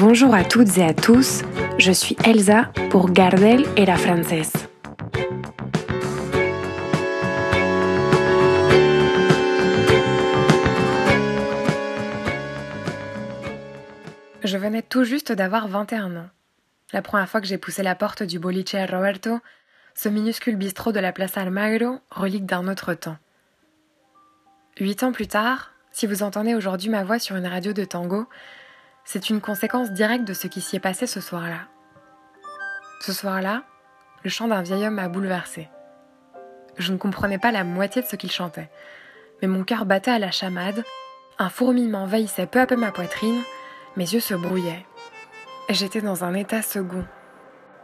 Bonjour à toutes et à tous, je suis Elsa pour Gardel et la Française. Je venais tout juste d'avoir 21 ans. La première fois que j'ai poussé la porte du boliche Roberto, ce minuscule bistrot de la place Almagro, relique d'un autre temps. Huit ans plus tard, si vous entendez aujourd'hui ma voix sur une radio de tango, c'est une conséquence directe de ce qui s'y est passé ce soir-là. Ce soir-là, le chant d'un vieil homme m'a bouleversé. Je ne comprenais pas la moitié de ce qu'il chantait, mais mon cœur battait à la chamade, un fourmillement envahissait peu à peu ma poitrine, mes yeux se brouillaient. J'étais dans un état second.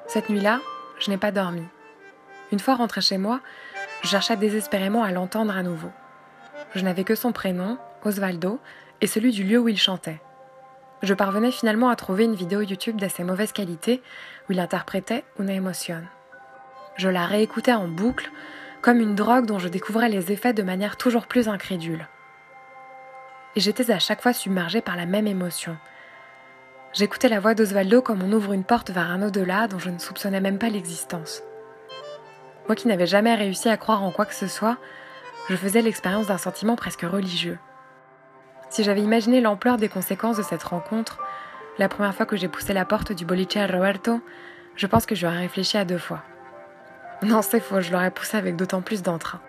Cette nuit-là, je n'ai pas dormi. Une fois rentré chez moi, je cherchais désespérément à l'entendre à nouveau. Je n'avais que son prénom, Osvaldo, et celui du lieu où il chantait. Je parvenais finalement à trouver une vidéo YouTube d'assez mauvaise qualité où il interprétait Una Emotion. Je la réécoutais en boucle, comme une drogue dont je découvrais les effets de manière toujours plus incrédule. Et j'étais à chaque fois submergée par la même émotion. J'écoutais la voix d'Osvaldo comme on ouvre une porte vers un au-delà dont je ne soupçonnais même pas l'existence. Moi qui n'avais jamais réussi à croire en quoi que ce soit, je faisais l'expérience d'un sentiment presque religieux. Si j'avais imaginé l'ampleur des conséquences de cette rencontre, la première fois que j'ai poussé la porte du boliche à Roberto, je pense que j'aurais réfléchi à deux fois. Non, c'est faux, je l'aurais poussé avec d'autant plus d'entrain.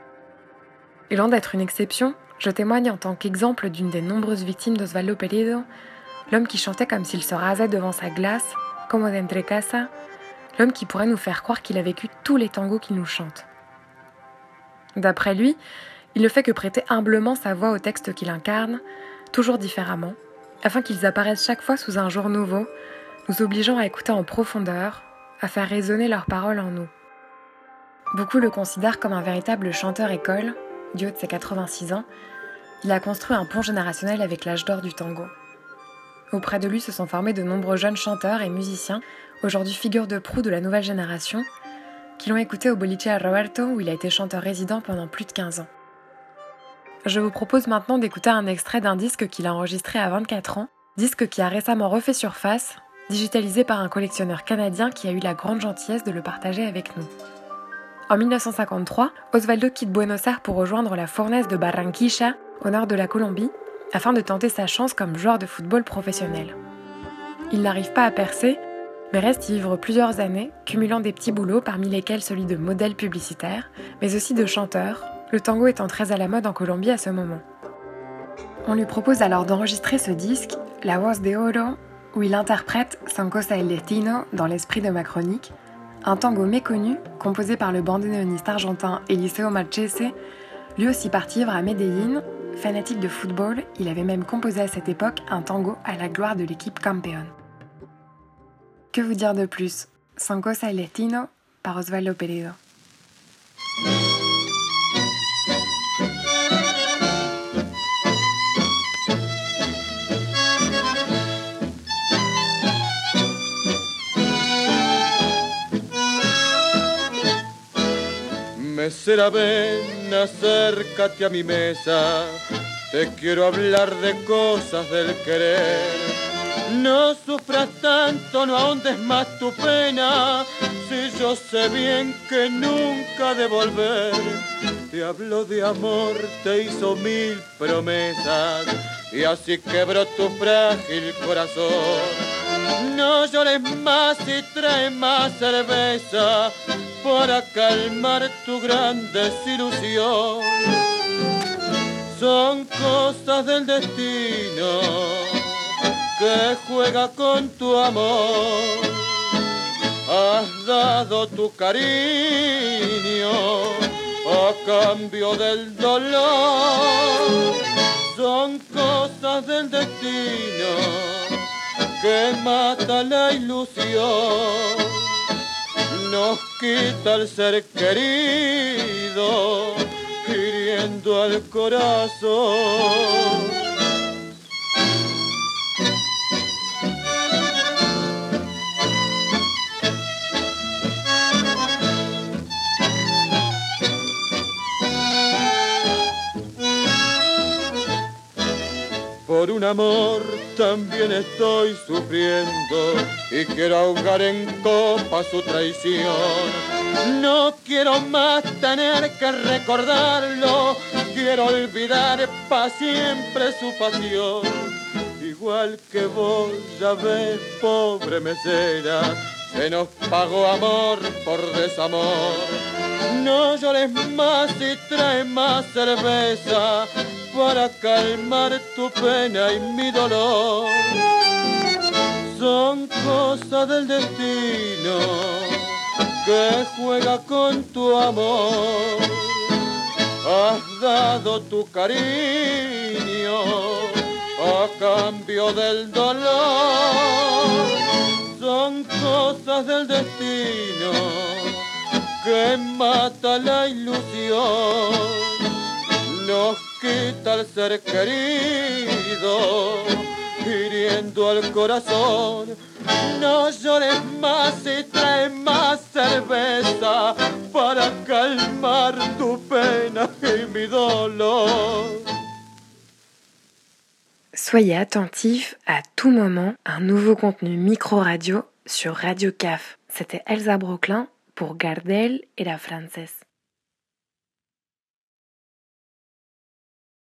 Et loin d'être une exception, je témoigne en tant qu'exemple d'une des nombreuses victimes d'Osvaldo Pelido, l'homme qui chantait comme s'il se rasait devant sa glace, comme entre casa, l'homme qui pourrait nous faire croire qu'il a vécu tous les tangos qu'il nous chante. D'après lui, il ne fait que prêter humblement sa voix au texte qu'il incarne, toujours différemment, afin qu'ils apparaissent chaque fois sous un jour nouveau, nous obligeant à écouter en profondeur, à faire résonner leurs paroles en nous. Beaucoup le considèrent comme un véritable chanteur-école, du haut de ses 86 ans, il a construit un pont générationnel avec l'âge d'or du tango. Auprès de lui se sont formés de nombreux jeunes chanteurs et musiciens, aujourd'hui figures de proue de la nouvelle génération, qui l'ont écouté au Boliche à Roberto où il a été chanteur résident pendant plus de 15 ans. Je vous propose maintenant d'écouter un extrait d'un disque qu'il a enregistré à 24 ans, disque qui a récemment refait surface, digitalisé par un collectionneur canadien qui a eu la grande gentillesse de le partager avec nous. En 1953, Osvaldo quitte Buenos Aires pour rejoindre la fournaise de Barranquilla, au nord de la Colombie, afin de tenter sa chance comme joueur de football professionnel. Il n'arrive pas à percer, mais reste y vivre plusieurs années, cumulant des petits boulots parmi lesquels celui de modèle publicitaire, mais aussi de chanteur, le tango étant très à la mode en Colombie à ce moment. On lui propose alors d'enregistrer ce disque, La Voz de Oro, où il interprète San Cosa el Destino dans l'esprit de ma chronique, un tango méconnu composé par le bandoneoniste argentin Eliseo Marchese, lui aussi parti vivre à Medellín Fanatique de football, il avait même composé à cette époque un tango à la gloire de l'équipe Campeón. Que vous dire de plus? San Cosa el par Osvaldo Peredo. Mesera, ven, acércate a mi mesa. Te quiero hablar de cosas del querer. No sufras tanto, no ahondes más tu pena. Si yo sé bien que nunca devolver. Te hablo de amor, te hizo mil promesas. Y así quebró tu frágil corazón. No llores más y trae más cerveza para calmar tu gran desilusión. Son cosas del destino que juega con tu amor. Has dado tu cariño a cambio del dolor. Son cosas del destino que mata la ilusión nos quita el ser querido, hiriendo al corazón. Por un amor también estoy sufriendo y quiero ahogar en copa su traición. No quiero más tener que recordarlo, quiero olvidar para siempre su pasión. Igual que vos, ya ves, pobre mesera, se nos pagó amor por desamor. No llores más y trae más cerveza para calmar tu pena y mi dolor. Son cosas del destino que juega con tu amor. Has dado tu cariño a cambio del dolor. Son cosas del destino que mata la ilusión. Nos quita el ser querido, hiriendo al corazón. No llores más y trae más cerveza para calmar tu pena y mi dolor. Soyez attentifs à tout moment, un nouveau contenu micro-radio sur Radio CAF. C'était Elsa Broclin pour Gardel et la Française.